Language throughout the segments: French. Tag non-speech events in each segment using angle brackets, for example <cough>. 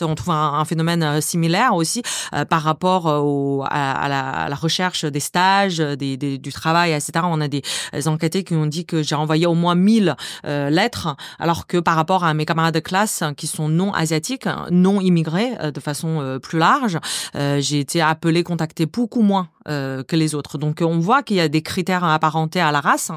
On trouve un, phénomène euh, similaire aussi euh, par rapport euh, au, à, la, à, la, recherche des stages, des, des, du travail, etc. On a des, enquêtés qui ont dit que j'ai envoyé au moins 1000 euh, lettres, alors que par rapport à mes camarades de classe qui sont non asiatiques, non immigrés de façon plus large, j'ai été appelé, contacté beaucoup moins que les autres. Donc on voit qu'il y a des critères apparentés à la race.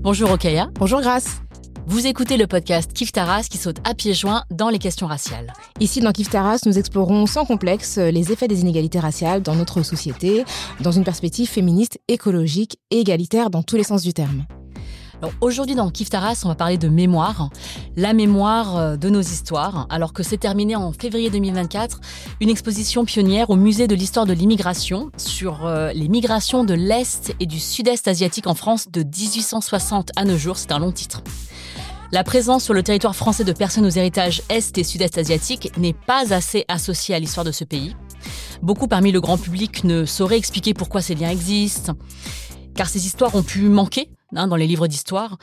Bonjour Okaya. Bonjour Grace. Vous écoutez le podcast Kif Taras qui saute à pieds joints dans les questions raciales. Ici dans Kif Taras, nous explorons sans complexe les effets des inégalités raciales dans notre société, dans une perspective féministe, écologique et égalitaire dans tous les sens du terme. Aujourd'hui dans Kif Taras, on va parler de mémoire, la mémoire euh, de nos histoires, alors que s'est terminée en février 2024 une exposition pionnière au musée de l'histoire de l'immigration sur euh, les migrations de l'Est et du Sud-Est asiatique en France de 1860 à nos jours. C'est un long titre. La présence sur le territoire français de personnes aux héritages Est et Sud-Est asiatiques n'est pas assez associée à l'histoire de ce pays. Beaucoup parmi le grand public ne sauraient expliquer pourquoi ces liens existent, car ces histoires ont pu manquer hein, dans les livres d'histoire.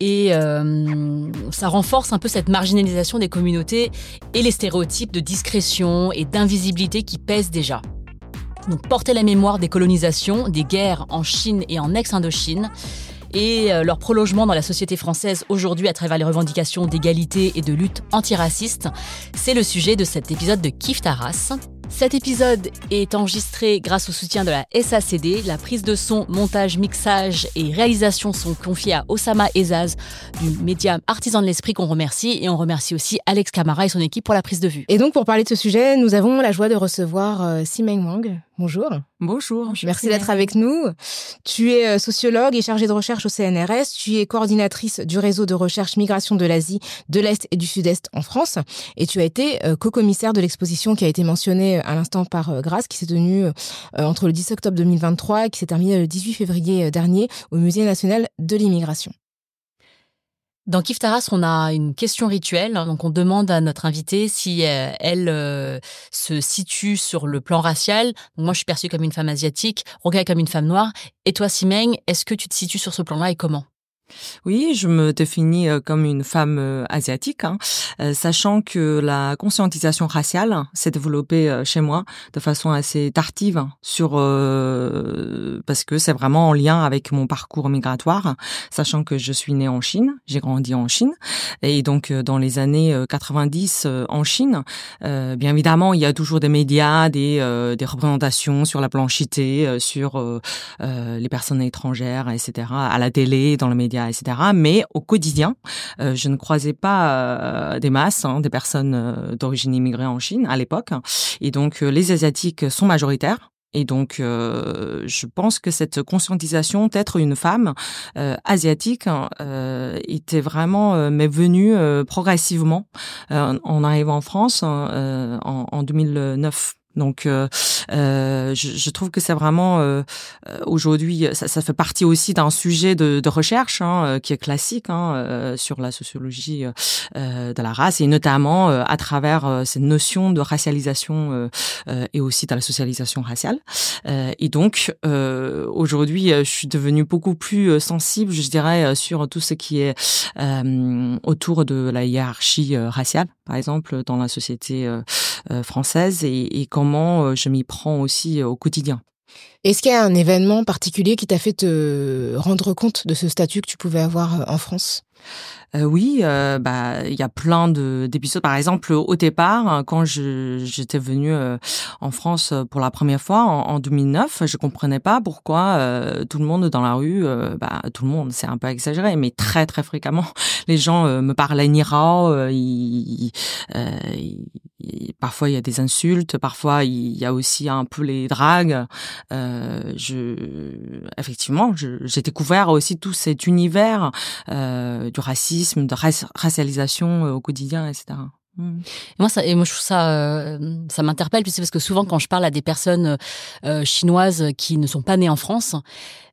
Et euh, ça renforce un peu cette marginalisation des communautés et les stéréotypes de discrétion et d'invisibilité qui pèsent déjà. Donc porter la mémoire des colonisations, des guerres en Chine et en ex-Indochine, et euh, leur prolongement dans la société française aujourd'hui à travers les revendications d'égalité et de lutte antiraciste, c'est le sujet de cet épisode de Kif Taras. Cet épisode est enregistré grâce au soutien de la SACD. La prise de son, montage, mixage et réalisation sont confiés à Osama Ezaz du média Artisan de l'Esprit qu'on remercie. Et on remercie aussi Alex Camara et son équipe pour la prise de vue. Et donc pour parler de ce sujet, nous avons la joie de recevoir euh, Simeng Wang. Bonjour. Bonjour. Merci d'être avec nous. Tu es euh, sociologue et chargée de recherche au CNRS. Tu es coordinatrice du réseau de recherche migration de l'Asie, de l'Est et du Sud-Est en France. Et tu as été euh, co-commissaire de l'exposition qui a été mentionnée à l'instant par Grace, qui s'est tenue entre le 10 octobre 2023 et qui s'est terminée le 18 février dernier au Musée national de l'immigration. Dans Kif Taras, on a une question rituelle. Donc, on demande à notre invitée si euh, elle euh, se situe sur le plan racial. Moi, je suis perçue comme une femme asiatique, Roga comme une femme noire. Et toi, Simeng, est-ce que tu te situes sur ce plan-là et comment? Oui, je me définis euh, comme une femme euh, asiatique, hein, euh, sachant que la conscientisation raciale s'est développée chez moi de façon assez tardive sur parce que c'est vraiment en lien avec mon parcours migratoire, sachant que je suis née en Chine, j'ai grandi en Chine et donc dans les années 90 en Chine, bien évidemment il y a toujours des médias, des, des représentations sur la blanchité, sur les personnes étrangères, etc. à la télé, dans les médias etc. Mais au quotidien, euh, je ne croisais pas euh, des masses, hein, des personnes euh, d'origine immigrée en Chine à l'époque. Et donc, les Asiatiques sont majoritaires. Et donc, je pense que cette conscientisation d'être une femme asiatique hein, était vraiment m'est venue progressivement en arrivant en France en, en 2009. Donc, euh, euh, je, je, trouve que c'est vraiment euh, aujourd'hui, ça, ça, fait partie aussi d'un sujet de, de recherche hein, qui est classique hein, sur la sociologie de la race et notamment à travers cette notion de racialisation et aussi de la socialisation raciale. et donc, aujourd'hui, je suis devenue beaucoup plus sensible, je dirais, sur tout ce qui est autour de la hiérarchie raciale, par exemple, dans la société française et, et quand euh, je m'y prends aussi euh, au quotidien. Est-ce qu'il y a un événement particulier qui t'a fait te rendre compte de ce statut que tu pouvais avoir euh, en France? Euh, oui, euh, bah il y a plein de d'épisodes. Par exemple, au départ, quand j'étais venue euh, en France pour la première fois en, en 2009, je comprenais pas pourquoi tout le monde dans la rue, bah tout le monde, c'est un peu exagéré, mais très très fréquemment, <laughs> les gens me parlaient nirao. parfois il y a des insultes, parfois il y a aussi un peu les dragues. je, effectivement, j'ai découvert aussi tout cet univers du racisme, de racialisation au quotidien, etc. Mmh. moi, ça, moi, je trouve ça, euh, ça m'interpelle, parce que souvent, quand je parle à des personnes euh, chinoises qui ne sont pas nées en France,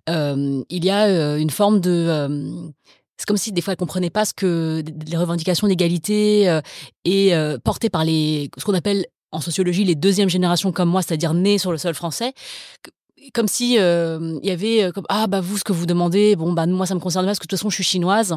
euh, il y a une forme de c'est comme si des fois elles comprenaient pas ce que les revendications d'égalité et portées par les ce qu'on appelle en sociologie les deuxièmes générations comme moi, c'est-à-dire nées sur le sol français, comme si il y avait ah bah vous ce que vous demandez, bon bah moi ça me concerne pas parce que de toute façon je suis chinoise.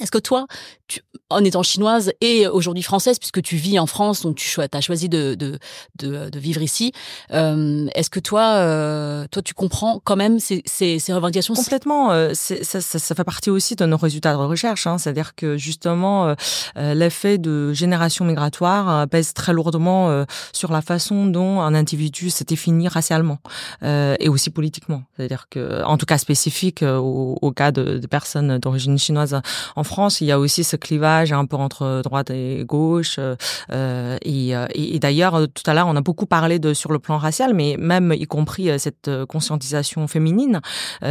Est-ce que toi, tu, en étant chinoise et aujourd'hui française, puisque tu vis en France, donc tu as choisi de, de, de, de vivre ici, euh, est-ce que toi, euh, toi, tu comprends quand même ces, ces, ces revendications Complètement. Euh, ça, ça, ça, fait partie aussi de nos résultats de recherche. Hein, C'est-à-dire que justement, euh, euh, l'effet de génération migratoire pèse très lourdement sur la façon dont un individu se définit racialement et aussi politiquement. C'est-à-dire que, en tout cas spécifique au, au cas de, de personnes d'origine chinoise en France, il y a aussi ce clivage un peu entre droite et gauche. Euh, euh et, euh, d'ailleurs, tout à l'heure, on a beaucoup parlé sur le plan racial, mais même y compris euh, cette conscientisation féminine,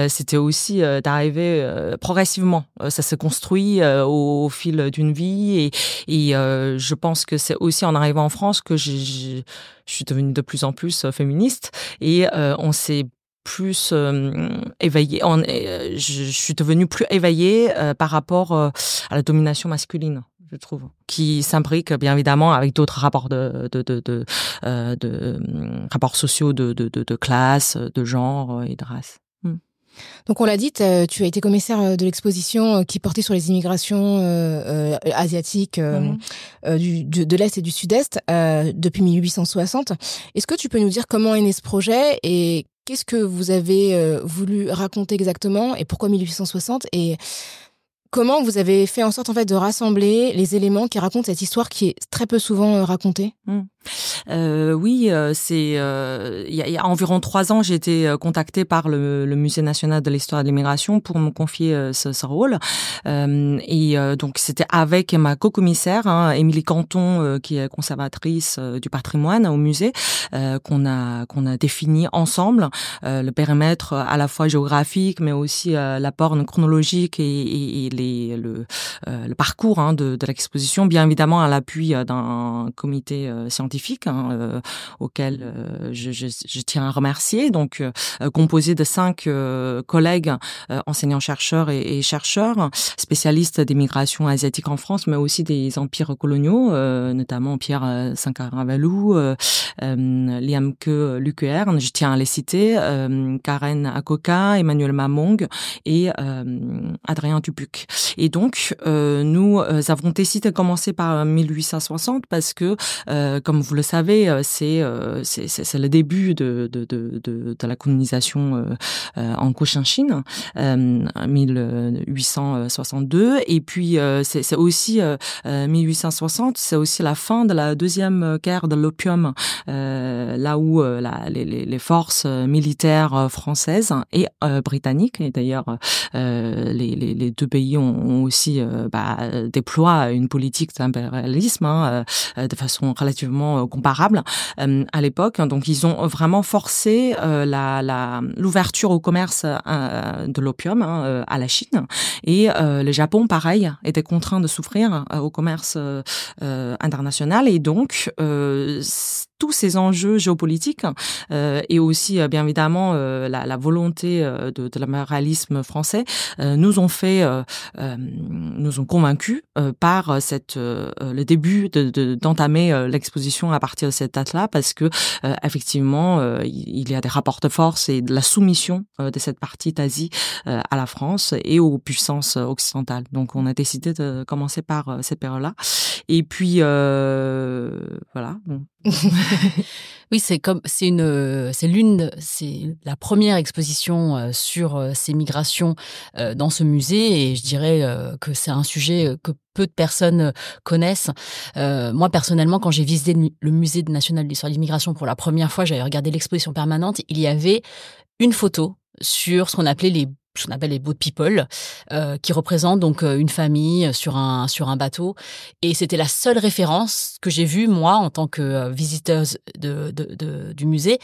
c'était aussi d'arriver progressivement. Ça se construit au, fil d'une vie, et, et je pense que c'est aussi en arrivant en France que je suis devenue de plus en plus féministe, et on s'est plus euh, éveillée. Euh, je, suis devenue plus éveillée euh, par rapport à la domination masculine je trouve, qui s'imbrique bien évidemment avec d'autres rapports de, de, de, de, de rapports sociaux de, classe, de genre et de race. Hmm. Donc on l'a dit, tu as été commissaire de l'exposition qui portait sur les immigrations euh, asiatiques euh, mhm. du, de, l'Est et du Sud-Est euh, depuis 1860. Est-ce que tu peux nous dire comment est né ce projet et Qu'est-ce que vous avez euh, voulu raconter exactement et pourquoi 1860 et comment vous avez fait en sorte en fait de rassembler les éléments qui racontent cette histoire qui est très peu souvent euh, racontée? Mmh. Euh, oui, euh, c'est euh, il y, a environ trois ans, j'ai été contactée par le, le, Musée national de l'histoire de l'immigration pour me confier ce, ce, rôle. et donc c'était avec ma co-commissaire, hein, Émilie Canton, qui est conservatrice du patrimoine au musée, qu'on a qu'on a défini ensemble le périmètre à la fois géographique, mais aussi l'apport chronologique et, et, et les, le, le parcours hein, de, de l'exposition, bien évidemment à l'appui d'un comité scientifique scientifique hein, euh, euh, je, je, je, tiens à remercier, donc euh, composé de cinq collègues enseignants-chercheurs et, et, chercheurs, spécialistes des migrations asiatiques en France, mais aussi des empires coloniaux, notamment Pierre Sankaravalou, Liam Ke Luquern, je tiens à les citer, Karen Akoka, Emmanuel Mamong et Adrien Tupuc. Et donc, nous avons décidé de commencer par 1860 parce que, comme vous le savez, euh, euh, c'est c'est le début de, de, de, de, de la colonisation euh, en Cochinchine, en 1862. Et puis, c'est aussi 1860, c'est aussi la fin de la deuxième guerre de l'opium, là où la, les, les, forces militaires françaises et britanniques, et d'ailleurs les, les, les, deux pays ont, aussi bah, déploient une politique d'impérialisme hein, de façon relativement euh, comparables euh, à l'époque. Donc ils ont vraiment forcé euh, la l'ouverture au commerce de l'opium hein, à la Chine et le Japon pareil était contraint de souffrir au commerce international et donc tous ces enjeux géopolitiques et aussi bien évidemment la, volonté de, de l'impérialisme français nous ont fait nous ont convaincus par cette le début d'entamer de, l'exposition à partir de cette date-là parce que effectivement il y a des rapports de force et de la soumission de cette partie d'Asie à la France et aux puissances occidentales. Donc on a décidé de commencer par cette période-là et puis voilà. <laughs> oui, c'est comme c'est une c'est l'une c'est la première exposition euh, sur euh, ces migrations euh, dans ce musée et je dirais que c'est un sujet que peu de personnes connaissent. moi personnellement, quand j'ai visité le musée national de l'histoire de l'immigration pour la première fois, j'avais regardé l'exposition permanente. Il y avait une photo sur ce qu'on appelait les ce qu'on appelle les boat people, euh, qui représentent donc euh, une famille sur un sur un bateau. Et c'était la seule référence que j'ai vue moi en tant que euh, visiteuse de, de, de, du musée.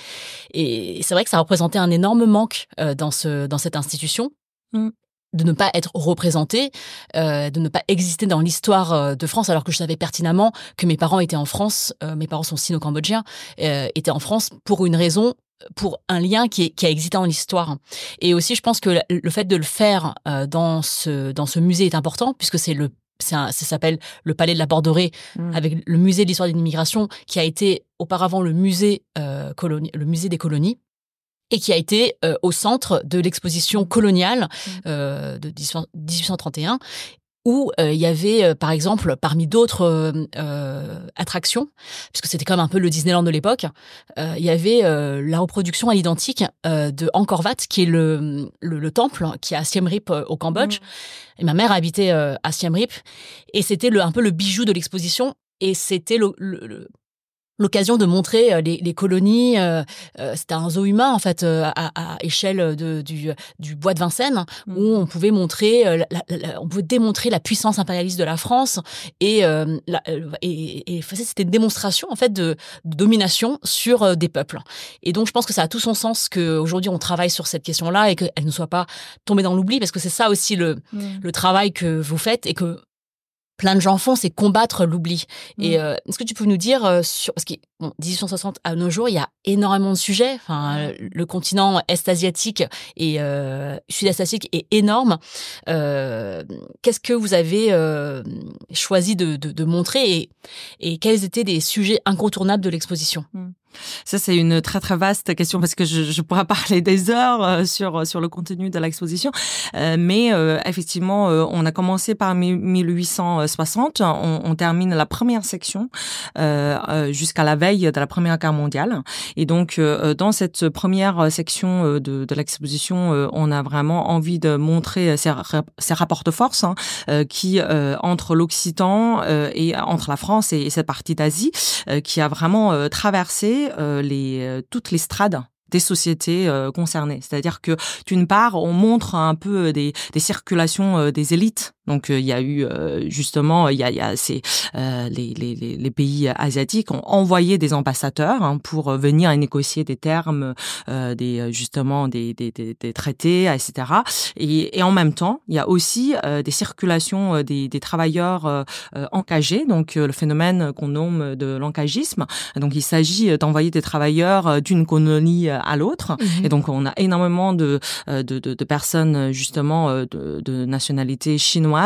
Et c'est vrai que ça représentait un énorme manque euh, dans ce dans cette institution. Mmh. de ne pas être représenté, euh, de ne pas exister dans l'histoire euh, de France, alors que je savais pertinemment que mes parents étaient en France, euh, mes parents sont sino-cambodgiens, euh, étaient en France pour une raison, pour un lien qui, est, qui a existé dans l'histoire. Et aussi, je pense que le fait de le faire euh, dans ce dans ce musée est important, puisque c'est le un, ça s'appelle le Palais de la Borderie, Mm. avec le musée de l'histoire de l'immigration, qui a été auparavant le musée, euh, colonie, le musée des colonies, et qui a été euh, au centre de l'exposition coloniale euh, de 18 1831 où euh, il y avait, euh, par exemple, parmi d'autres euh, attractions, puisque c'était comme un peu le Disneyland de l'époque, il y avait la reproduction à l'identique de Angkor Wat, qui est le, le, le temple qui est à Siem Reap au Cambodge. Et ma mère habitait à Siem Reap, et c'était un peu le bijou de l'exposition, et c'était le- l'occasion de montrer euh, les, les colonies. euh, euh, c'était un zoo humain en fait euh, à, à échelle de, du, du bois de Vincennes Mm. où on pouvait montrer, la- la- la- on pouvait démontrer la puissance impérialiste de la France et euh, la- et, et c'était une démonstration en fait de, de domination sur des peuples. Et donc je pense que ça a tout son sens qu'aujourd'hui on travaille sur cette question-là et qu'elle ne soit pas tombée dans l'oubli parce que c'est ça aussi le Mm. le travail que vous faites et que plein de gens font, c'est combattre l'oubli. Et Mm. euh, est-ce que tu peux nous dire euh, sur parce que bon, 1860 à nos jours, il y a énormément de sujets. Enfin, le continent est-asiatique et euh, sud-est asiatique est énorme. Euh, Qu'est-ce que vous avez euh, choisi de, de, de montrer et, et quels étaient les sujets incontournables de l'exposition? Ça, c'est une très très vaste question parce que je, je pourrais <laughs> parler des heures euh, sur sur le contenu de l'exposition. Euh, mais euh, effectivement, euh, on a commencé par mi- 1860. On, on termine la première section euh, euh, jusqu'à la veille de la Première Guerre mondiale. Et donc, euh, dans cette première section euh, de, de l'exposition, euh, on a vraiment envie de montrer ces, ces rapports de force hein, euh, qui euh, entre l'Occitan euh, et entre la France et, et cette partie d'Asie, euh, qui a vraiment euh, traversé euh, euh, toutes les strades des sociétés euh, concernées. C'est-à-dire que d'une part, on montre un peu des, circulations des élites. Donc euh, il y a eu euh, justement, il y a, y a ces, euh, les, les, les pays asiatiques ont envoyé des ambassadeurs hein, pour venir négocier des termes, euh, des justement des, des, des, des traités, etc. Et, et en même temps, il y a aussi euh, des circulations des, des travailleurs encagés, donc le phénomène qu'on nomme de l'encagisme. Donc il s'agit d'envoyer des travailleurs d'une colonie à l'autre. Et donc on a énormément de, de, de, de personnes justement de, de nationalité chinoise,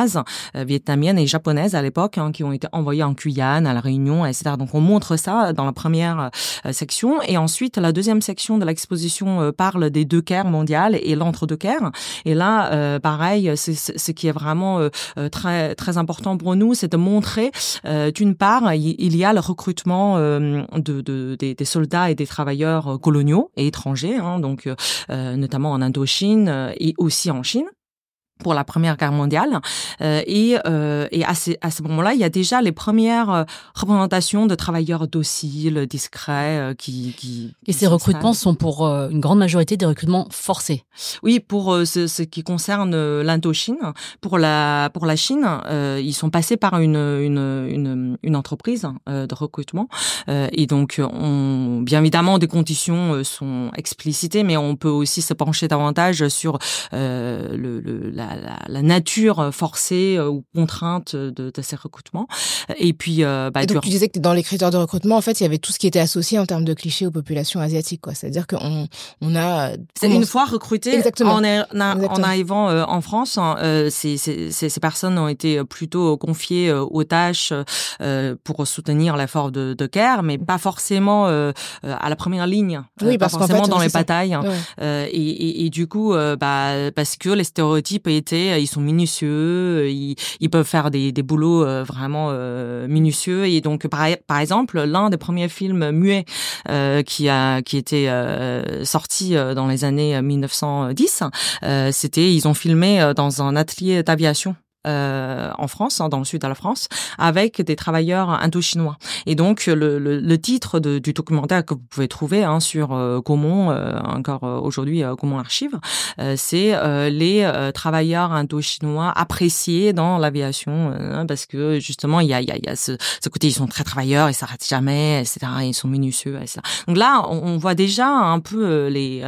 euh, vietnamienne et japonaise à l'époque hein, qui ont été envoyées en Guyane, à la Réunion, etc. Donc on montre ça dans la première euh, section. Et ensuite la deuxième section de l'exposition euh, parle des deux guerres mondiales et l'entre-deux-guerres. Et là, euh, pareil, c'est ce qui est vraiment euh, euh, très très important pour nous, c'est de montrer euh, d'une part, il y a le recrutement euh, de, de- des, des soldats et des travailleurs euh, coloniaux et étrangers, hein, donc euh, euh, notamment en Indochine euh, et aussi en Chine pour la Première Guerre mondiale. Euh, et euh, et à, ces- à ce moment-là, il y a déjà les premières euh, représentations de travailleurs dociles, discrets, euh, qui, qui... Et ces recrutements sont pour euh, une grande majorité des recrutements forcés. Oui, pour euh, ce, ce qui concerne l'Indochine, pour la pour la Chine, euh, ils sont passés par une une une, une entreprise euh, de recrutement Euh, et donc on, bien évidemment des conditions sont explicitées, mais on peut aussi se pencher davantage sur euh, le, le- la, la, la nature forcée euh, ou contrainte de, de ces recrutements. Et puis euh, bah, Et donc tu disais que dans les critères de recrutement, en fait, il y avait tout ce qui était associé en termes de clichés aux populations asiatiques, quoi. C'est-à-dire qu'on on a. C'est une fois recruté Exactement. en, a- en arrivant euh, en France, hein, euh, ces, ces, ces personnes ont été plutôt confiées euh, aux tâches euh, pour soutenir l'effort de, de guerre, mais pas forcément euh, euh, à la première ligne, euh, Oui, pas parce qu'en forcément fait, dans les batailles. hein. Ouais. Euh, et, et, et du coup, euh, bah, parce que les stéréotypes euh, ils sont minutieux, euh, ils, peuvent faire des, des boulots euh, vraiment minutieux. Et donc, par, exemple, l'un des premiers films muets qui a qui était sorti dans les années 1910, euh, c'était ils ont filmé dans un atelier d'aviation. En France, hein, dans le sud de la France, avec des travailleurs indo-chinois. Et donc le, le, le titre de, du documentaire que vous pouvez trouver hein, sur euh, Gaumont, encore aujourd'hui Gaumont Archive, c'est les travailleurs indo-chinois appréciés dans l'aviation, parce que justement il y a, y a, y a ce, ce, côté ils sont très travailleurs, ils s'arrêtent jamais, etc. Ils sont minutieux, etc. Donc là on, on voit déjà un peu les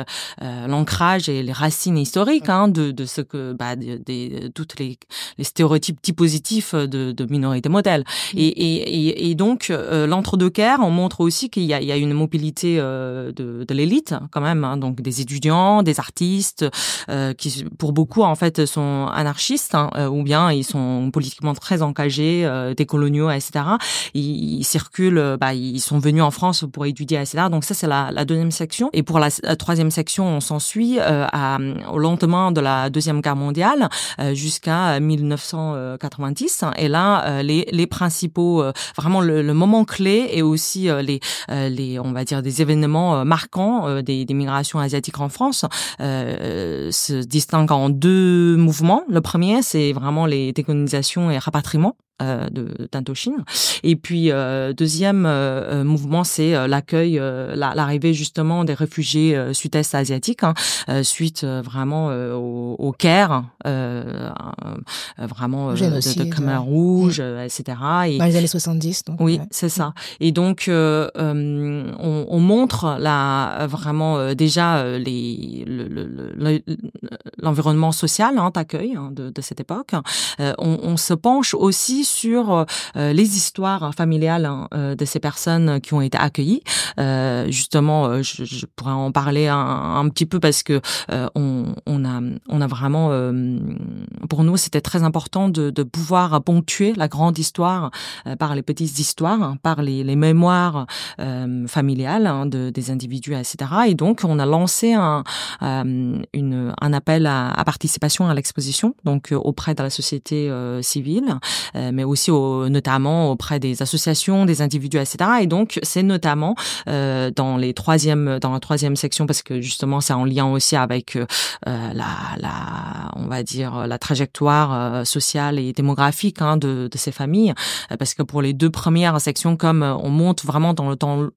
l'ancrage et les racines historiques hein, de, de ce que bah, des, de, toutes les, les stéréotypes dits positifs de, de minorités modèles. Mmh. Et, et, et, donc euh, l'entre-deux-guerres, on montre aussi qu'il y a, il y a une mobilité euh, de, de l'élite quand même, hein, donc des étudiants, des artistes, euh, qui pour beaucoup en fait sont anarchistes hein, euh, ou bien ils sont politiquement très engagés, euh, des coloniaux, etc. Ils, ils circulent, bah, ils sont venus en France pour étudier, etc. Donc ça c'est la, la, deuxième section. Et pour la, la troisième section, on s'ensuit à, au lendemain de la deuxième guerre mondiale jusqu'à 1990. Et là, les, les principaux, vraiment le, le, moment clé et aussi les, les, on va dire des événements marquants des, des migrations asiatiques en France se distinguent en deux mouvements. Le premier, c'est vraiment les décolonisations et rapatriements euh, de d'Indochine. Et puis euh, deuxième euh, euh mouvement, c'est euh, l'accueil, euh, l'arrivée justement des réfugiés sud-est asiatiques hein, suite vraiment au, au, Caire, vraiment de, de, Khmer Rouge, etc. Et, Dans les années 70. Donc, oui, ouais. c'est ça. Et donc on, on, montre la vraiment déjà les l'environnement le, le, social hein, d'accueil hein, de, de, cette époque. on, on se penche aussi sur euh, les histoires familiales hein, euh, de ces personnes qui ont été accueillies. Euh, justement, je, je, pourrais en parler un, un, petit peu parce que on, on, a on a vraiment pour nous c'était très important de, de, pouvoir ponctuer la grande histoire par les petites histoires, hein, par les, les mémoires familiales hein, de, des individus, etc. Et donc on a lancé un, une, un appel à, à participation à l'exposition, donc auprès de la société civile, mais aussi au, notamment auprès des associations, des individus, etc. Et donc c'est notamment euh, dans les troisième, dans la troisième section parce que justement c'est en lien aussi avec euh, la, la, on va dire la trajectoire euh, sociale et démographique hein, de, de ces familles, parce que pour les deux premières sections, comme on monte vraiment dans le temps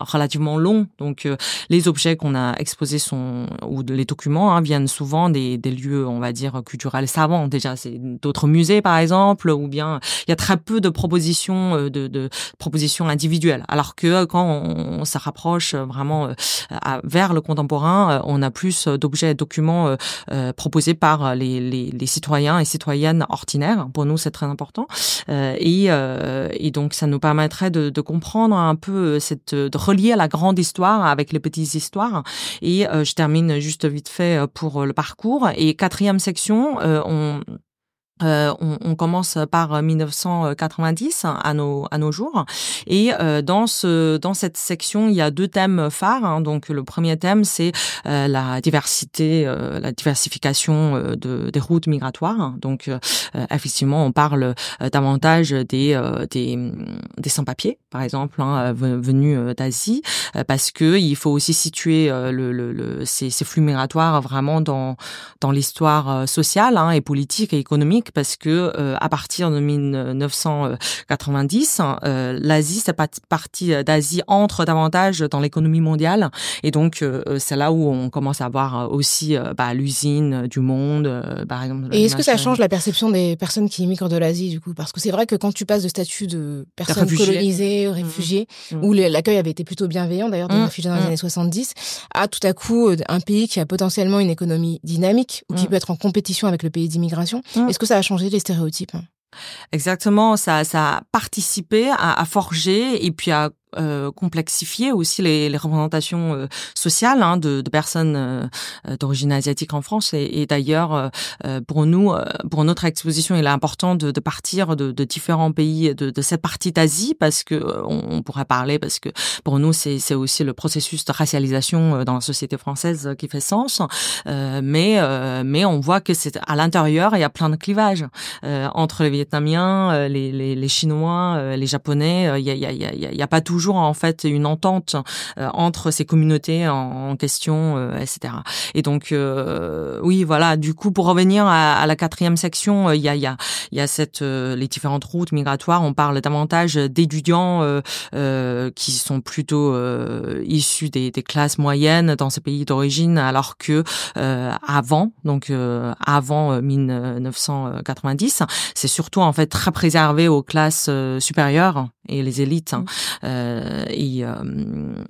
relativement long. Donc euh, les objets qu'on a exposés sont ou les documents hein, viennent souvent des, des, lieux, on va dire culturels savants. Déjà, c'est d'autres musées par exemple, ou bien il y a très peu de propositions euh, de, de propositions individuelles. Alors que quand on, on se rapproche vraiment euh, vers le contemporain, on a plus d'objets et documents euh, proposés par les, les, les, citoyens et citoyennes ordinaires. Pour nous, c'est très important. et, et donc, ça nous permettrait de, de comprendre un peu cette de relié à la grande histoire avec les petites histoires. Et euh, je termine juste vite fait euh, pour le parcours. Et quatrième section, euh, on euh, on, on, commence par 1990 à nos à nos jours. Et euh, dans ce dans cette section il y a deux thèmes phares hein. donc le premier thème c'est euh, la diversité euh, la diversification euh, de, des routes migratoires. Donc euh, effectivement on parle davantage des des, des sans-papiers par exemple hein, venus d'Asie parce que il faut aussi situer le, le, le ces, ces, flux migratoires vraiment dans dans l'histoire sociale hein, et politique et économique parce que euh, à partir de 1990, euh, l'Asie, cette partie d'Asie entre davantage dans l'économie mondiale, et donc euh, c'est là où on commence à voir aussi bah, l'usine du monde, par exemple. Et est-ce que ça change la perception des personnes qui immigrent de l'Asie du coup? Parce que c'est vrai que quand tu passes de statut de personne colonisée, mmh. réfugiée, mmh. où l'accueil avait été plutôt bienveillant d'ailleurs des mmh. réfugiés dans les mmh. années 70, à tout à coup un pays qui a potentiellement une économie dynamique ou qui peut être en compétition avec le pays d'immigration, est-ce que ça a changer les stéréotypes. Exactement, ça, ça a participé à forger et puis à euh, complexifier aussi les, les représentations euh, sociales hein, de, de, personnes euh, d'origine asiatique en France. Et, et d'ailleurs, euh, pour nous, euh, pour notre exposition, il est important de, de partir de, de, différents pays de, cette partie d'Asie parce que on, on, pourrait parler parce que pour nous, c'est aussi le processus de racialisation dans la société française qui fait sens. mais mais on voit que c'est à l'intérieur, il y a plein de clivages entre les Vietnamiens, les, les, les Chinois, les Japonais. Il y a, il y a, il y a pas toujours toujours en fait une entente entre ces communautés en, question, etc. Et donc oui, voilà. Du coup, pour revenir à, la quatrième section, il y a il y a il y a cette les différentes routes migratoires. On parle davantage d'étudiants qui sont plutôt issus des, des classes moyennes dans ces pays d'origine, alors que avant, donc avant 1990, c'est surtout en fait très préservé aux classes euh, supérieures et les élites. Hein. Mmh. Euh, et, euh,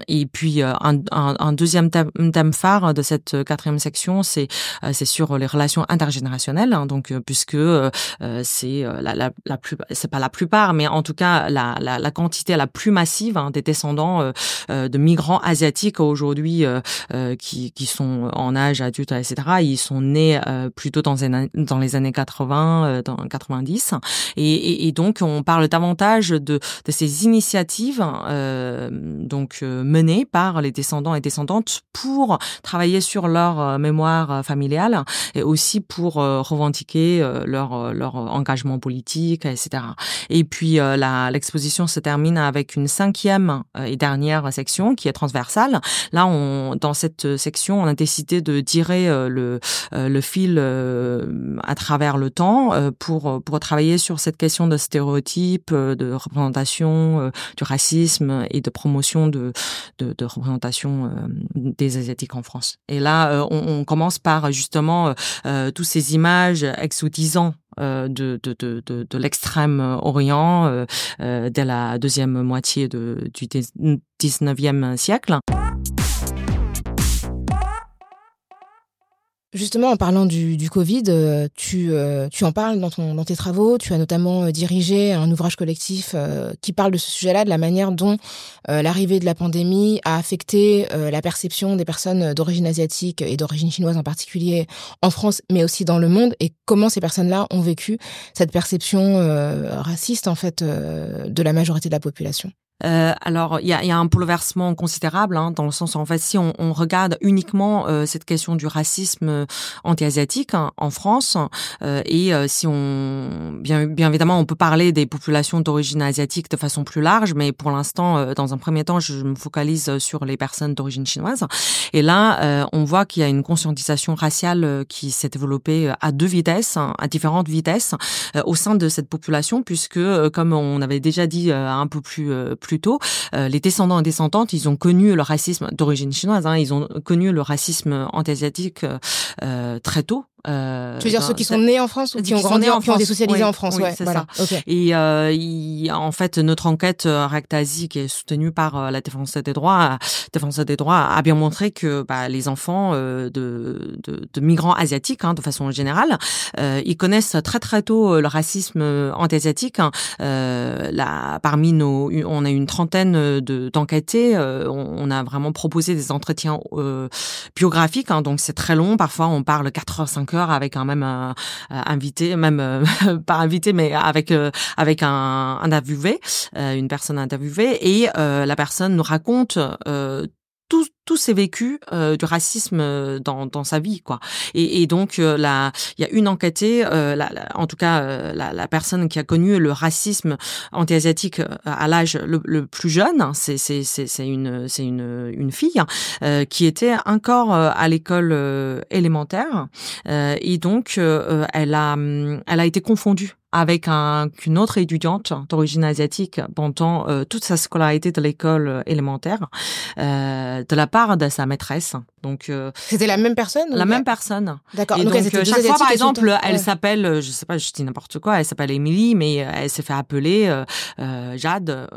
et puis un, un, deuxième thème, phare de cette quatrième section, c'est c'est sur les relations intergénérationnelles. Hein. donc puisque c'est la, plus, c'est pas la plupart, mais en tout cas la, la, la quantité la plus massive hein, des descendants de migrants asiatiques aujourd'hui qui, qui sont en âge adulte, etc. Ils sont nés plutôt dans, dans les années 80, dans 90, et, et, et donc on parle davantage de de ces initiatives euh, donc euh, menées par les descendants et descendantes pour travailler sur leur euh, mémoire familiale et aussi pour revendiquer leur leur engagement politique, etc. Et puis l'exposition se termine avec une cinquième et dernière section qui est transversale. Là, on dans cette section, on a décidé de tirer le le fil à travers le temps pour pour travailler sur cette question de stéréotypes, de représentation euh, du racisme et de promotion de, représentation euh, des Asiatiques en France. Et là, euh, on, commence par justement tous ces images exotisant de, de, l'extrême-orient euh, dès la deuxième moitié du 19e siècle. Justement, en parlant du, Covid, euh, tu, euh, tu en parles dans, ton, dans tes travaux. Tu as notamment euh, dirigé un ouvrage collectif qui parle de ce sujet-là, de la manière dont l'arrivée de la pandémie a affecté la perception des personnes d'origine asiatique et d'origine chinoise en particulier en France, mais aussi dans le monde, et comment ces personnes-là ont vécu cette perception raciste en fait de la majorité de la population. Euh, alors, il y a, y a, un bouleversement considérable hein, dans le sens en fait, si on, on regarde uniquement euh, cette question du racisme euh, anti-asiatique hein, en France, euh, et si on, bien, bien évidemment, on peut parler des populations d'origine asiatique de façon plus large, mais pour l'instant, dans un premier temps, je me focalise sur les personnes d'origine chinoise. Et là, on voit qu'il y a une conscientisation raciale qui s'est développée à deux vitesses, hein, à différentes vitesses, au sein de cette population, puisque, comme on avait déjà dit un peu plus, plus euh, les descendants et descendantes, ils ont connu le racisme d'origine chinoise, hein, ils ont connu le racisme anti-asiatique euh, très tôt. Euh, tu veux dire ceux qui sont nés en France ou qui, ont grandi en France, qui ont été socialisés en France, ouais, c'est ça. Et euh, en fait, notre enquête euh, Rectasi, qui est soutenue par euh, la défense des droits, défense des droits, a bien montré que bah, les enfants de, de, de, migrants asiatiques, hein, de façon générale, euh, ils connaissent très très tôt le racisme anti-asiatique. Hein. Euh, là, parmi nos, on a une trentaine de d'enquêtés. on, on, a vraiment proposé des entretiens biographiques, hein, donc c'est très long. Parfois, on parle 4 heures, 5 avec un même euh, invité, même euh, <laughs> pas invité, mais avec euh, avec un, un interviewé, une personne interviewée, et la personne nous raconte tout, tous ces vécus euh, du racisme dans, dans sa vie quoi. Et, et donc euh, il y a une enquêtée euh, la, en tout cas la, la, personne qui a connu le racisme anti-asiatique à l'âge le, le, plus jeune c'est c'est c'est une c'est une une fille qui était encore à l'école élémentaire et donc elle a elle a été confondue avec un, une autre étudiante d'origine asiatique pendant euh, toute sa scolarité de l'école euh, élémentaire euh, de la part de sa maîtresse. Donc euh, c'était la même personne. La même personne. D'accord. Donc, donc chaque fois, par exemple, elle s'appelle, je sais pas, je dis n'importe quoi, elle s'appelle Émilie, mais elle s'est fait appeler euh, Jade,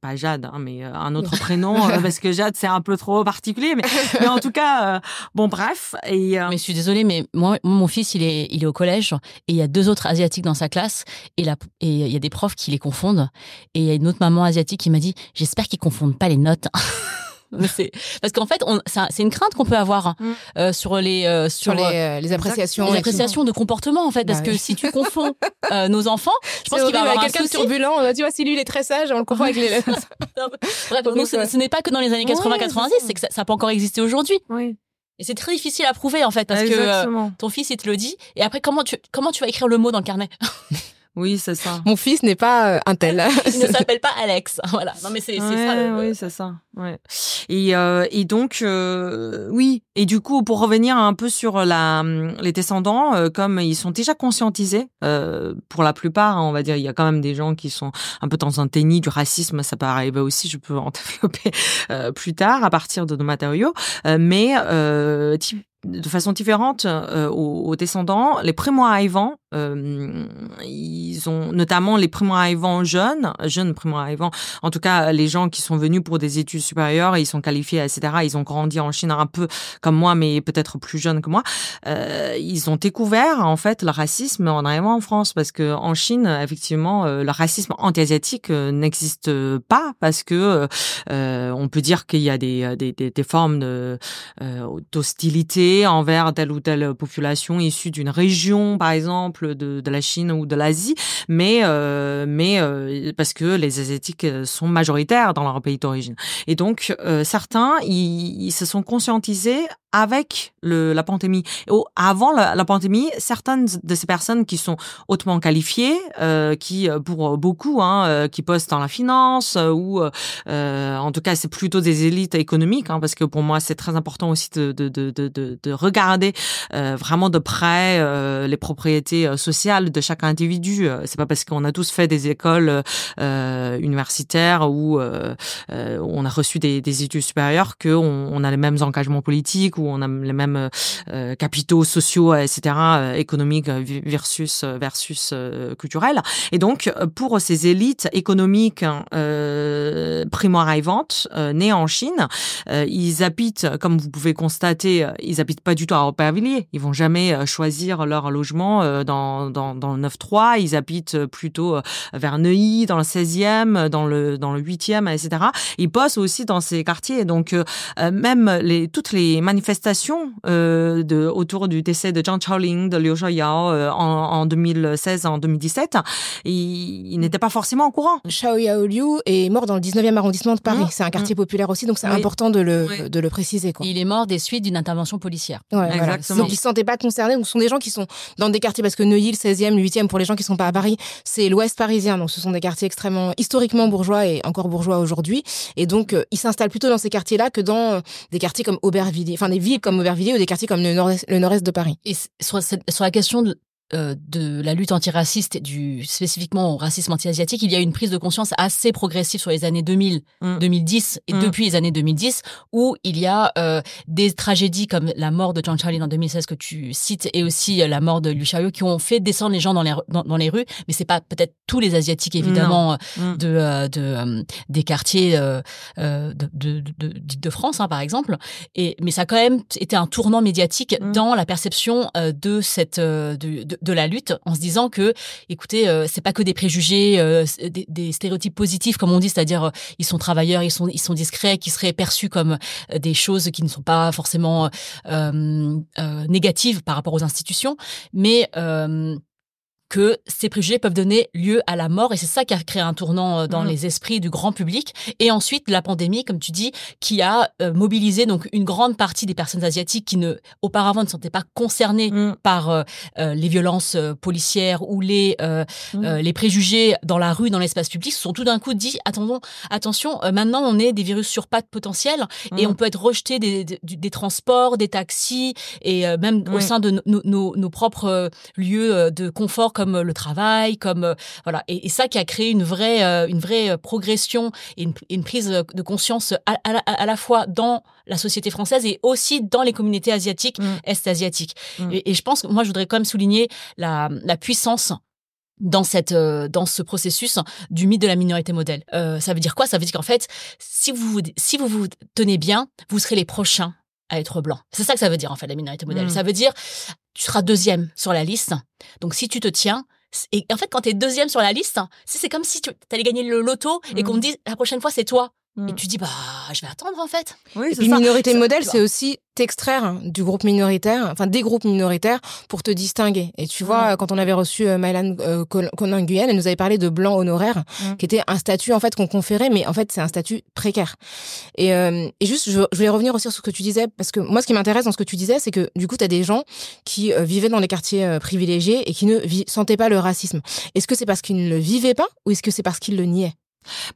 pas Jade, hein, mais un autre prénom parce que Jade c'est un peu trop particulier, mais, <laughs> mais en tout cas, bon bref. Et mais je suis désolée, mais moi, mon fils, il est, il est au collège et il y a deux autres asiatiques dans sa classe et et il y a des profs qui les confondent et il y a une autre maman asiatique qui m'a dit j'espère qu'ils confondent pas les notes. <laughs> parce qu'en fait, c'est une crainte qu'on peut avoir hein, mm. euh, sur les euh, sur, les, euh, les, appréciations, les appréciations de comportement en fait, parce bah que si tu <laughs> confonds nos enfants, je pense qu'il va y avoir quelqu'un de turbulent. Tu vois, si lui il est très sage, on le confond avec les. <laughs> Bref, donc, ce, n'est pas que dans les années 80-90, c'est que ça, ça peut encore exister aujourd'hui. Oui. Et c'est très difficile à prouver en fait parce que ton fils il te le dit. Et après comment tu comment tu vas écrire le mot dans le carnet? <laughs> Oui, c'est ça. Mon fils n'est pas euh, un tel. <laughs> Il ne <laughs> s'appelle pas Alex. <laughs> Voilà. Non, mais c'est Ouais, c'est ça. le- Oui, c'est ça. Ouais. Et, euh, et donc, euh, oui. Et du coup, pour revenir un peu sur la, les descendants, euh, comme ils sont déjà conscientisés, euh, pour la plupart, hein, on va dire, il y a quand même des gens qui sont un peu dans un déni du racisme. Ça peut arriver aussi. Je peux en développer euh, plus tard à partir de nos matériaux. Euh, mais euh, de façon différente euh, aux, aux descendants, les primo-arrivants, euh, ils ont notamment les primo-arrivants jeunes, jeunes primo-arrivants, en tout cas les gens qui sont venus pour des études supérieures, ils sont qualifiés, etc. Ils ont grandi en Chine un peu comme moi, mais peut-être plus jeunes que moi. Euh, ils ont découvert en fait le racisme en arrivant en France, parce que en Chine, effectivement, euh, le racisme anti-asiatique euh, n'existe pas, parce que euh, on peut dire qu'il y a des, des, des, des formes de euh, envers telle ou telle population issue d'une région, par exemple, de, de la Chine ou de l'Asie, mais euh, mais euh, parce que les asiatiques sont majoritaires dans leur pays d'origine. Et donc euh, certains, ils, ils se sont conscientisés avec le, la pandémie. Avant la, pandémie, certaines de ces personnes qui sont hautement qualifiées, euh, qui euh, pour beaucoup, hein, euh, qui postent dans la finance euh, ou euh, en tout cas c'est plutôt des élites économiques, hein, parce que pour moi c'est très important aussi de, de, de, de, de, de regarder euh, vraiment de près les propriétés sociales de chaque individu. C'est pas parce qu'on a tous fait des écoles universitaires ou on a reçu des, des études supérieures qu'on on a les mêmes engagements politiques ou on a les mêmes euh, capitaux sociaux, etc., euh, économiques euh, versus euh, versus euh, culturels. Et donc euh, pour ces élites économiques hein, euh, primo-arrivantes euh, nées en Chine, euh, ils habitent, comme vous pouvez constater, euh, ils habitent pas du tout à Aubervilliers. Ils vont jamais euh, choisir leur logement euh, dans, dans, le 9-3. Ils habitent euh, plutôt euh, vers Neuilly, dans le 16e, dans le, dans le 8e, etc. Ils bossent aussi dans ces quartiers. Donc, euh, euh, même toutes les manifestations euh, de, autour du décès de Zhang Chaoling, de Liu Xiaoyao euh, en, en 2016, en 2017, ils, ils n'étaient pas forcément au courant. Xiao Yaoliu est mort dans le 19e arrondissement de Paris. Mmh, C'est un quartier populaire aussi, donc c'est Oui. important de le, Oui. de le préciser. Quoi. Il est mort des suites d'une intervention policière. Ouais, voilà. Donc ils se sentaient pas concernés. Donc ce sont des gens qui sont dans des quartiers parce que Neuilly, le 16e, le 8e, pour les gens qui sont pas à Paris, c'est l'Ouest parisien. Donc ce sont des quartiers extrêmement historiquement bourgeois et encore bourgeois aujourd'hui. Et donc euh, ils s'installent plutôt dans ces quartiers-là que dans euh, des quartiers comme Aubervilliers, enfin des villes comme Aubervilliers ou des quartiers comme le nord-est, le nord-est de Paris. Et sur, sur la question de, euh, de la lutte antiraciste et du spécifiquement au racisme anti-asiatique, il y a une prise de conscience assez progressive sur les années 2000, Mm. 2010 et Mm. depuis les années 2010 où il y a euh, des tragédies comme la mort de Zhang Chaolin en 2016 que tu cites et aussi euh, la mort de Liu Xiaoyu qui ont fait descendre les gens dans les dans, dans les rues, mais c'est pas peut-être tous les asiatiques évidemment euh, Mm. de, euh, de euh, des quartiers de, de, de, de France hein, par exemple et mais ça a quand même été un tournant médiatique Mm. dans la perception euh, de cette euh, de, de, de la lutte en se disant que écoutez euh, c'est pas que des préjugés euh, c'est des, des stéréotypes positifs comme on dit c'est-à-dire euh, ils sont travailleurs ils sont ils sont discrets qui seraient perçus comme euh, des choses qui ne sont pas forcément euh, euh, négatives par rapport aux institutions. Mais euh, que ces préjugés peuvent donner lieu à la mort et c'est ça qui a créé un tournant euh, dans Mhm. les esprits du grand public et ensuite la pandémie comme tu dis qui a euh, mobilisé donc une grande partie des personnes asiatiques qui ne auparavant ne sentaient pas concernées Mm. par euh, les violences policières ou les euh, Mm. euh, les préjugés dans la rue dans l'espace public se sont tout d'un coup dit attendons attention maintenant on est des virus sur pattes potentiels et Mm. on peut être rejeté des, des, des transports des taxis et même au sein de nos, nos, nos propres lieux de confort comme euh, le travail, comme euh, voilà, et, et ça qui a créé une vraie euh, une vraie progression et une, une prise de conscience à, à, la- à la fois dans la société française et aussi dans les communautés asiatiques, Mm. est-asiatiques. Mm. Et, et je pense que moi je voudrais quand même souligner la, la puissance dans cette euh, dans ce processus du mythe de la minorité modèle. Euh, ça veut dire quoi? Ça veut dire qu'en fait, si vous- si vous vous tenez bien, vous serez les prochains à être blancs. C'est ça que ça veut dire en fait la minorité modèle. Mm. Ça veut dire tu seras deuxième sur la liste. Donc si tu te tiens et en fait quand tu es deuxième sur la liste, c'est comme si tu allais gagner le loto et Mm. qu'on te dise la prochaine fois c'est toi Et mm. tu dis, bah, je vais attendre en fait. Oui, et puis minorité modèle, c'est aussi t'extraire du groupe minoritaire, enfin des groupes minoritaires pour te distinguer. Et tu vois, quand on avait reçu euh, Mylan euh, elle nous avait parlé de blanc honoraire, mm. qui était un statut en fait qu'on conférait, mais en fait c'est un statut précaire. Et, euh, et juste, je, je, voulais revenir aussi sur ce que tu disais, parce que moi ce qui m'intéresse dans ce que tu disais, c'est que du coup, tu as des gens qui euh, vivaient dans les quartiers privilégiés et qui ne sentaient pas le racisme. Est-ce que c'est parce qu'ils ne le vivaient pas ou est-ce que c'est parce qu'ils le niaient?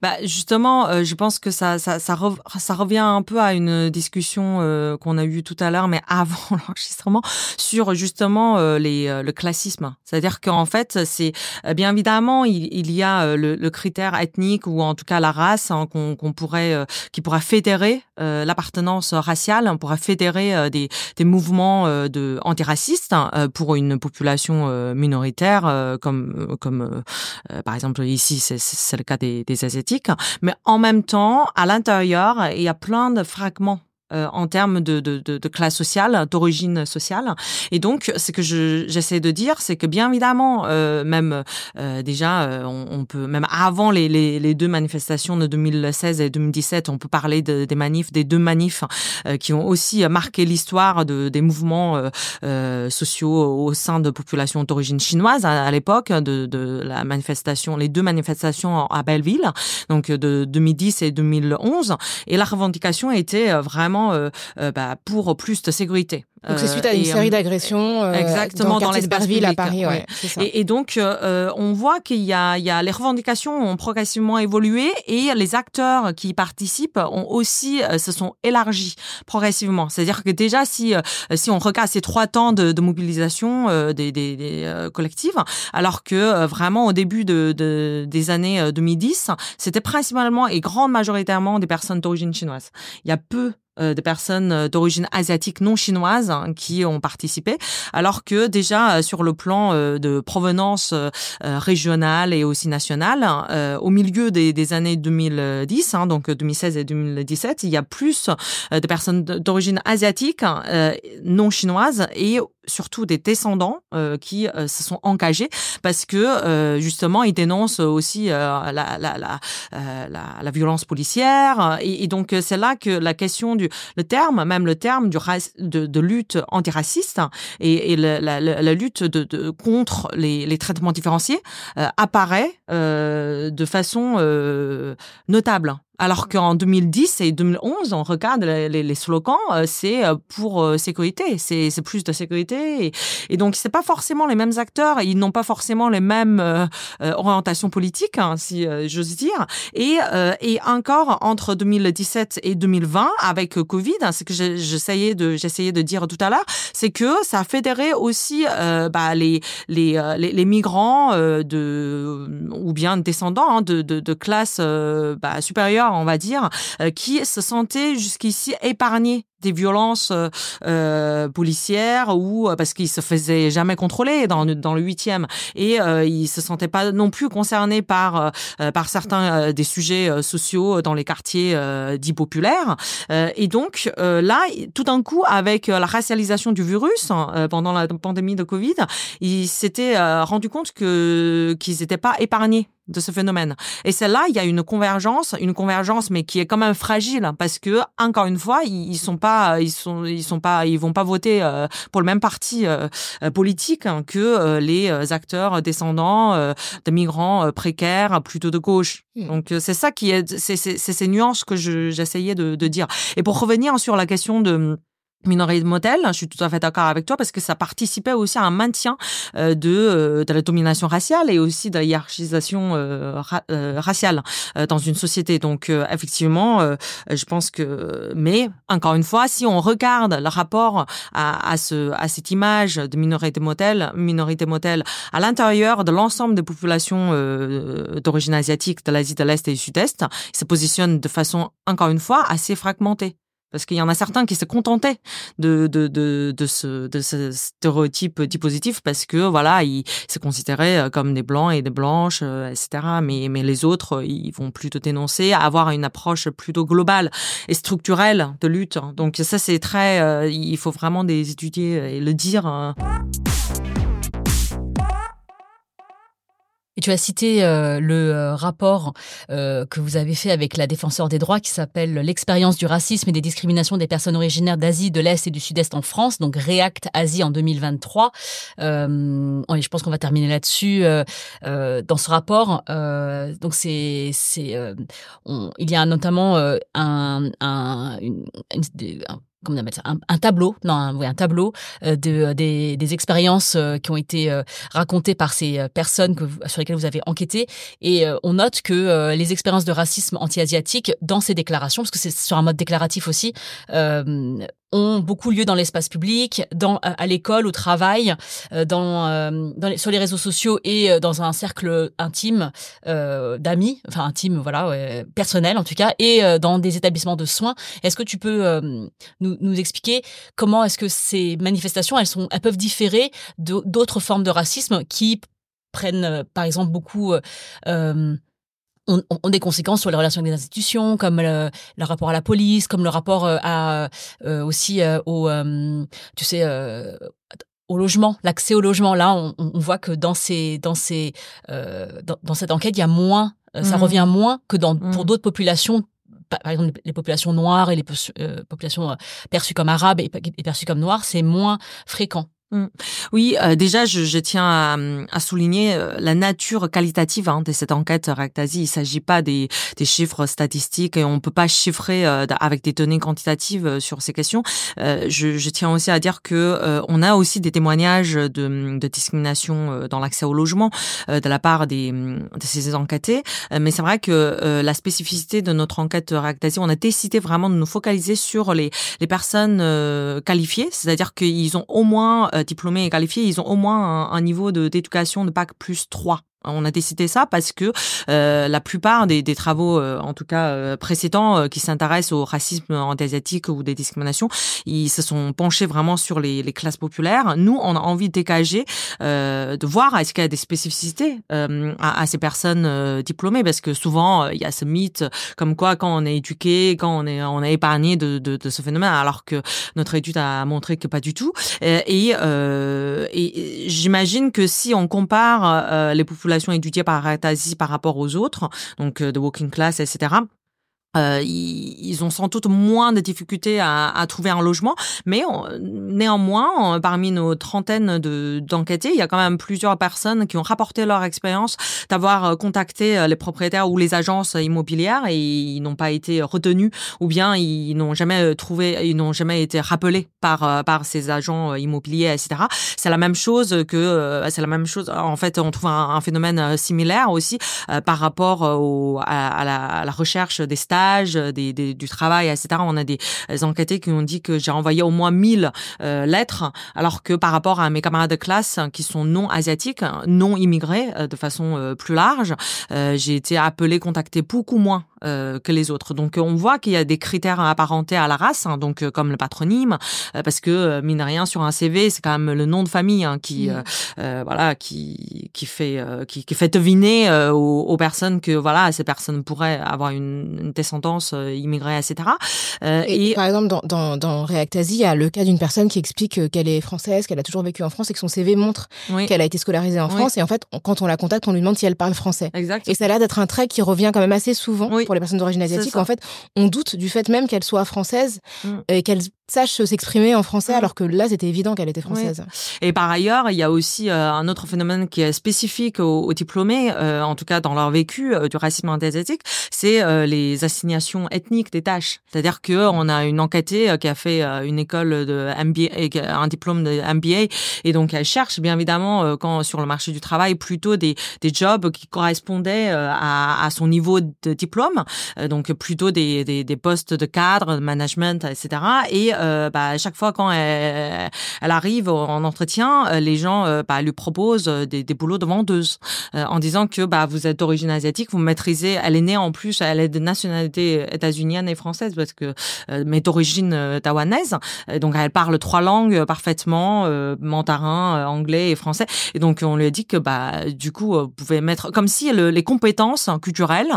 Bah justement, euh, je pense que ça, ça, ça, revient un peu à une discussion euh, qu'on a eue tout à l'heure, mais <laughs> avant l'enregistrement, sur justement euh, les, le classisme. C'est-à-dire qu'en fait, c'est bien évidemment, il, il y a le, le, critère ethnique ou en tout cas la race hein, qu'on pourrait, qui pourrait fédérer l'appartenance raciale, on pourrait fédérer des, des mouvements de antiracistes hein, pour une population minoritaire, comme comme par exemple ici, c'est le cas des, des mais en même temps, à l'intérieur, il y a plein de fragments euh, en termes de, de, de, classe sociale, d'origine sociale. Et donc, ce que j'essaie de dire, c'est que bien évidemment, euh, même euh, déjà, euh, on, on, peut même avant les, les, les, deux manifestations de 2016 et 2017, on peut parler de, des manifs, des deux manifs euh, qui ont aussi marqué l'histoire de, des mouvements sociaux au sein de populations d'origine chinoise à, l'époque de, de la manifestation, les deux manifestations à Belleville, donc de 2010 et 2011. Et la revendication était vraiment euh, euh, bah, pour plus de sécurité. Donc c'est suite à une euh, série d'agressions euh, exactement dans, l'espace public à Paris. Ouais. Et, et, donc euh, on voit qu'il y a, y les revendications ont progressivement évolué et les acteurs qui participent ont aussi se sont élargis progressivement. C'est-à-dire que déjà si si on regarde ces trois temps de, de mobilisation des, des, des collectives, alors que vraiment au début de, de des années 2010, c'était principalement et grande majoritairement des personnes d'origine chinoise. Il y a peu euh, de personnes euh, d'origine asiatique non chinoise hein, qui ont participé, alors que déjà euh, sur le plan de provenance régionale et aussi nationale, au milieu des, des années 2010, hein, donc 2016 et 2017, il y a plus de personnes d'origine asiatique non chinoise et surtout des descendants euh, qui euh, se sont engagés parce que euh, justement ils dénoncent aussi la, la, la, la, la, violence policière. Et, donc c'est là que la question du le terme même le terme du de, de lutte antiraciste et, et la, lutte de, de, contre les, les traitements différenciés apparaît de façon notable alors qu'en 2010 et 2011, on regarde les, les, slogans, euh, c'est euh, pour euh, sécurité, c'est plus de sécurité. Et, et donc, c'est pas forcément les mêmes acteurs, ils n'ont pas forcément les mêmes orientations politiques, hein, si j'ose dire. Et, et encore entre 2017 et 2020, avec Covid, hein, ce que j'essayais de j'essayais de dire tout à l'heure, c'est que ça a fédéré aussi bah, les, les, les, migrants de ou bien descendants hein, de, de, de classes bah, supérieures on va dire, euh, qui se sentaient jusqu'ici épargnés des violences euh, euh policières ou euh, parce qu'ils se faisaient jamais contrôler dans, dans le huitième et euh, ils se sentaient pas non plus concernés par par certains des sujets sociaux dans les quartiers dits populaires et donc là tout d'un coup avec la racialisation du virus pendant la pandémie de Covid ils s'étaient rendu compte que qu'ils n'étaient pas épargnés de ce phénomène. Et c'est là, il y a une convergence, une convergence, mais qui est quand même fragile parce que encore une fois, ils, ils sont pas ils sont, ils sont pas, ils vont pas voter euh, pour le même parti euh, euh, politique hein, que les acteurs descendants de migrants précaires, plutôt de gauche. Hmm. Donc c'est ça qui est, c'est ces nuances que j'essayais de, de dire. Et pour revenir sur la question de minorité de modèle, je suis tout à fait d'accord avec toi parce que ça participait aussi à un maintien euh, de, euh, de la domination raciale et aussi de la hiérarchisation euh, raciale dans une société. Donc effectivement, je pense que, mais encore une fois, si on regarde le rapport à, à ce à cette image de minorité modèle, minorité modèle à l'intérieur de l'ensemble des populations d'origine asiatique de l'Asie de l'Est et du Sud-Est, se positionne de façon encore une fois assez fragmentée. Parce qu'il y en a certains qui se contentaient de, de, de, ce, de ce stéréotype positif parce que, voilà, ils se considéraient euh, comme des blancs et des blanches, euh, etc. Mais, mais les autres, ils vont plutôt dénoncer, avoir une approche plutôt globale et structurelle de lutte. Donc ça, c'est très... Euh, il faut vraiment des étudier et le dire. Et tu as cité euh, le euh, rapport euh, que vous avez fait avec la défenseur des droits qui s'appelle L'expérience du racisme et des discriminations des personnes originaires d'Asie, de l'Est et du Sud-Est en France, donc React Asie en 2023. Euh, je pense qu'on va terminer là-dessus. dans ce rapport, donc c'est c'est il y a notamment un, un, une, un comment on appelle ça, un, tableau, non, un, un tableau euh, de, euh, des, des expériences euh, qui ont été racontées par ces personnes que sur lesquelles vous avez enquêté. Et on note que les expériences de racisme anti-asiatique dans ces déclarations, parce que c'est sur un mode déclaratif aussi, ont beaucoup lieu dans l'espace public, dans à l'école, au travail, euh, dans, euh, dans sur les réseaux sociaux et euh, dans un cercle intime d'amis, enfin intime, voilà, personnel en tout cas, et dans des établissements de soins. Est-ce que tu peux nous, nous expliquer comment est-ce que ces manifestations, elles sont, elles peuvent différer d'autres formes de racisme qui prennent, par exemple, beaucoup ont, ont, des conséquences sur les relations avec les institutions, comme le, le rapport à la police, comme le rapport euh, à euh, aussi euh, au, tu sais, au logement, l'accès au logement. Là, on, on, voit que dans ces, dans ces, dans, dans, cette enquête, il y a moins, ça mmh. revient moins que dans pour mmh. d'autres populations par exemple les populations noires et les populations perçues comme arabes et, perçues comme noires, c'est moins fréquent. Mm. Oui, euh, déjà, je, je tiens à, à, souligner euh, la nature qualitative hein, de cette enquête Ractasi. Il s'agit pas des, des, chiffres statistiques et on peut pas chiffrer euh, avec des données quantitatives sur ces questions. Je, je, tiens aussi à dire que on a aussi des témoignages de, de discrimination dans l'accès au logement de la part des, de ces enquêtés. mais c'est vrai que la spécificité de notre enquête Ractasi, on a décidé vraiment de nous focaliser sur les, les personnes qualifiées, c'est-à-dire qu'ils ont au moins euh, diplômés et qualifiés, ils ont au moins un, niveau d'éducation de bac plus 3. On a décidé ça parce que euh, la plupart des, des travaux, euh, en tout cas euh, précédents, euh, qui s'intéressent au racisme anti-asiatique ou des discriminations, ils se sont penchés vraiment sur les, les classes populaires. Nous, on a envie de dégager, de voir est-ce qu'il y a des spécificités à, à, ces personnes diplômées, parce que souvent il y a ce mythe comme quoi quand on est éduqué, quand on est on est épargné de, de, de ce phénomène, alors que notre étude a montré que pas du tout. Et, et j'imagine que si on compare les populations étudiée par Ratazzi par rapport aux autres, donc euh, de working class, etc. Euh, ils, ont sans doute moins de difficultés à, à trouver un logement, mais néanmoins, parmi nos trentaines de d'enquêtés, il y a quand même plusieurs personnes qui ont rapporté leur expérience d'avoir euh, contacté euh, les propriétaires ou les agences immobilières et ils n'ont pas été retenus ou bien ils n'ont jamais trouvé, ils n'ont jamais été rappelés par par ces agents immobiliers, etc. C'est la même chose que c'est la même chose. En fait, on trouve un, phénomène similaire aussi par rapport au, à, la, à la recherche des stages euh, des, du travail, etc. On a des enquêtés qui ont dit que j'ai envoyé au moins 1000 euh, lettres, alors que par rapport à mes camarades de classe qui sont non asiatiques, non immigrés euh, de façon plus large, j'ai été appelée, contactée beaucoup moins euh, que les autres. Donc on voit qu'il y a des critères apparentés à la race, hein, donc euh, comme le patronyme, euh, parce que mine de rien sur un CV c'est quand même le nom de famille hein, qui mm. voilà qui qui fait qui, qui, fait deviner aux, aux, personnes que voilà ces personnes pourraient avoir une, une descendance immigrée, etc. Et, et, par exemple dans dans, dans il y a le cas d'une personne qui explique qu'elle est française, qu'elle a toujours vécu en France et que son CV montre qu'elle a été scolarisée en France. Et en fait, quand on la contacte, on lui demande si elle parle français. Exact. Et ça a l'air d'être un trait qui revient quand même assez souvent pour les personnes d'origine asiatique. En fait, on doute du fait même qu'elle soit française mm. et qu'elle sache s'exprimer en français, mm. alors que là, c'était évident qu'elle était française. Et par ailleurs, il y a aussi euh, un autre phénomène qui est spécifique aux, diplômés, euh, en tout cas dans leur vécu euh, du racisme asiatique, c'est les assignations ethniques des tâches. C'est-à-dire que on a une enquêtée qui a fait une école de MBA, un diplôme de MBA, et donc elle cherche bien évidemment quand sur le marché du travail plutôt des, des jobs qui correspondaient à, à son niveau de diplôme, donc plutôt des, des, des postes de cadre, de management, etc. Et euh, bah, à chaque fois quand elle, elle, arrive en entretien, euh, les gens euh, bah, lui proposent des, des boulots de vendeuse en disant que bah, vous êtes d'origine asiatique, vous maîtrisez. Elle est née en plus, elle est de nationalité états-unienne et française parce que mais d'origine taïwanaise. Donc elle parle trois langues parfaitement, mandarin, anglais et français. Et donc on lui a dit que bah du coup vous pouvez mettre comme si le, les compétences culturelles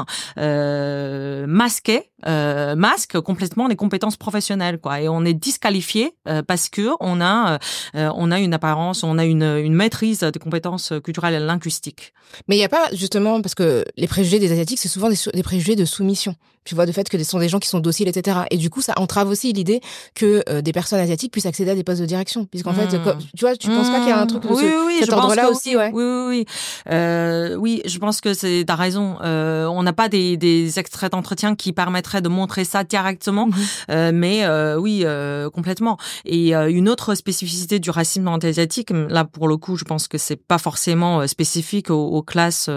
masquaient, masquent complètement les compétences professionnelles quoi. Et on est disqualifié parce que on a on a une apparence, on a une, une maîtrise des compétences culturelles et linguistiques. Mais il n'y a pas justement parce que les préjugés des asiatiques, c'est souvent des préjugés de soumission tu vois, de fait que ce sont des gens qui sont dociles, etc. Et du coup, ça entrave aussi l'idée que euh, des personnes asiatiques puissent accéder à des postes de direction, puisqu'en fait, Hmm. tu vois, tu penses pas qu'il y a un truc de oui, ce, oui, oui, cet je pense ordre-là que aussi, ouais. Oui, oui, oui. Euh, oui, je pense que c'est t'as raison. Euh, on n'a pas des, des extraits d'entretien qui permettraient de montrer ça directement, euh, mais oui, complètement. Et une autre spécificité du racisme anti-asiatique, là pour le coup, je pense que c'est pas forcément spécifique aux, aux classes,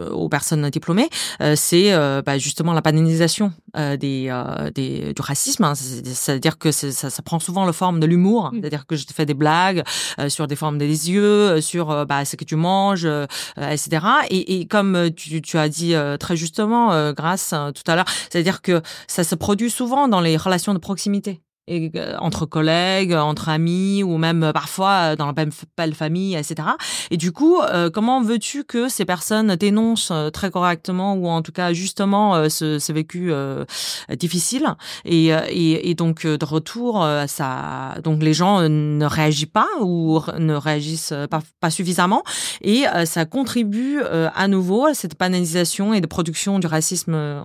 aux personnes diplômées, c'est euh, bah, justement la panélisation euh, des, euh, des du racisme. hein. C'est- C'est-à-dire que ça, ça prend souvent la forme de l'humour, Mm. c'est-à-dire que je te fais des blagues euh, sur des formes des yeux, sur bah, ce que tu manges, etc. Et, et comme tu, tu as dit très justement, grâce euh, tout à l'heure, c'est-à-dire que ça se produit souvent dans les relations de proximité. Euh, entre collègues, entre amis, ou même euh, parfois euh, dans la même belle famille, etc. Et du coup, comment veux-tu que ces personnes dénoncent très correctement ou en tout cas justement ce, vécu difficile et, donc de retour, ça, donc les gens ne réagissent pas ou ne réagissent pas, suffisamment et ça contribue à nouveau à cette panélisation et de production du racisme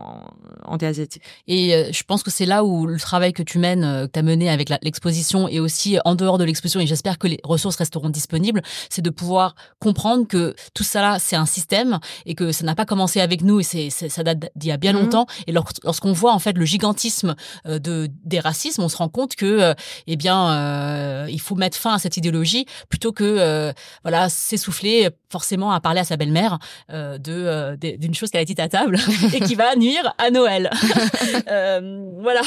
anti-asiatique. Et je pense que c'est là où le travail que tu mènes, tu as mené avec l'exposition et aussi euh, en dehors de l'exposition, et j'espère que les ressources resteront disponibles, c'est de pouvoir comprendre que tout ça là, c'est un système et que ça n'a pas commencé avec nous et c'est, ça date d'il y a bien Mhm. longtemps. Et lors- lorsqu'on voit en fait le gigantisme euh, de, des racismes, on se rend compte que, euh, eh bien, euh, il faut mettre fin à cette idéologie plutôt que, euh, voilà, s'essouffler forcément à parler à sa belle-mère euh, de d'une chose qu'elle a dite à table <laughs> et qui va nuire à Noël. <laughs> Voilà.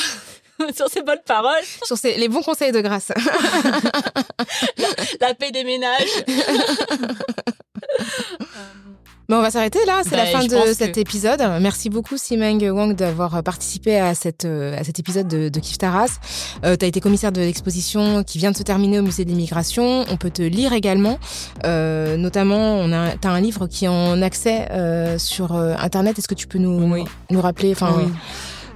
<laughs> Sur ces bonnes paroles, Sur ces, les bons conseils de grâce. <laughs> la paix des ménages. <laughs> Mais on va s'arrêter là, c'est la Ben, fin de cet que- épisode. Merci beaucoup Simeng Wang d'avoir participé à, cette, euh, à cet épisode de, de Kif Taras. Euh, tu as été commissaire de l'exposition qui vient de se terminer au musée de l'immigration. On peut te lire également. Euh, notamment, on a, tu as un livre qui est en accès euh, sur Internet. Est-ce que tu peux nous, Oui. nous rappeler enfin, Oui.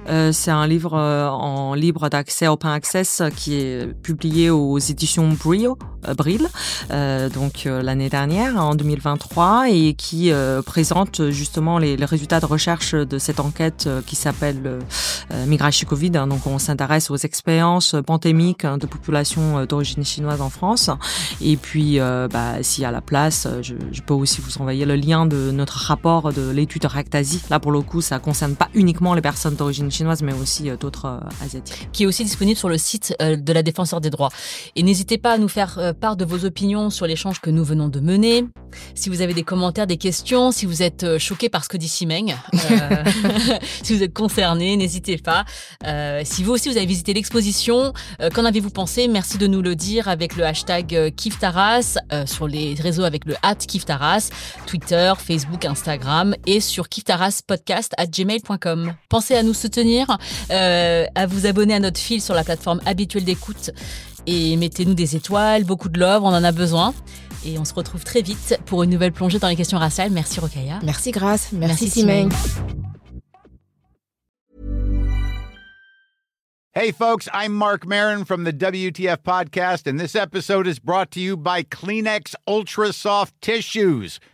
Euh, c'est un livre euh, en libre d'accès Open Access qui est publié aux éditions Brio, euh, Brill, euh, donc l'année dernière, en 2023, et qui présente justement les, les résultats de recherche de cette enquête qui s'appelle Migration Covid. hein. donc on s'intéresse aux expériences pandémiques hein, de populations d'origine chinoise en France. Et puis, bah, s'il y a la place, je, je peux aussi vous envoyer le lien de notre rapport de l'étude Rectasi. Là, pour le coup, ça concerne pas uniquement les personnes d'origine chinoise, mais aussi euh, d'autres euh, asiatiques. qui est aussi disponible sur le site euh, de la Défenseur des droits. Et n'hésitez pas à nous faire part de vos opinions sur l'échange que nous venons de mener. Si vous avez des commentaires, des questions, si vous êtes choqué par ce que dit Simeng, <laughs> si vous êtes concerné, n'hésitez pas. Si vous aussi vous avez visité l'exposition, qu'en avez-vous pensé? Merci de nous le dire avec le hashtag KifTaras, sur les réseaux avec le hat KifTaras, Twitter, Facebook, Instagram et sur kiftaraspodcast at gmail.com. Pensez à nous soutenir, euh, à vous abonner à notre fil sur la plateforme habituelle d'écoute et mettez-nous des étoiles, beaucoup de love, on en a besoin. Et on se retrouve très vite pour une nouvelle plongée dans les questions raciales. Merci Rokaya. Merci Grâce. Merci, Merci, Simeng. Hey, folks, I'm Mark Marin from the WTF Podcast, and this episode is brought to you by Kleenex Ultra Soft Tissues,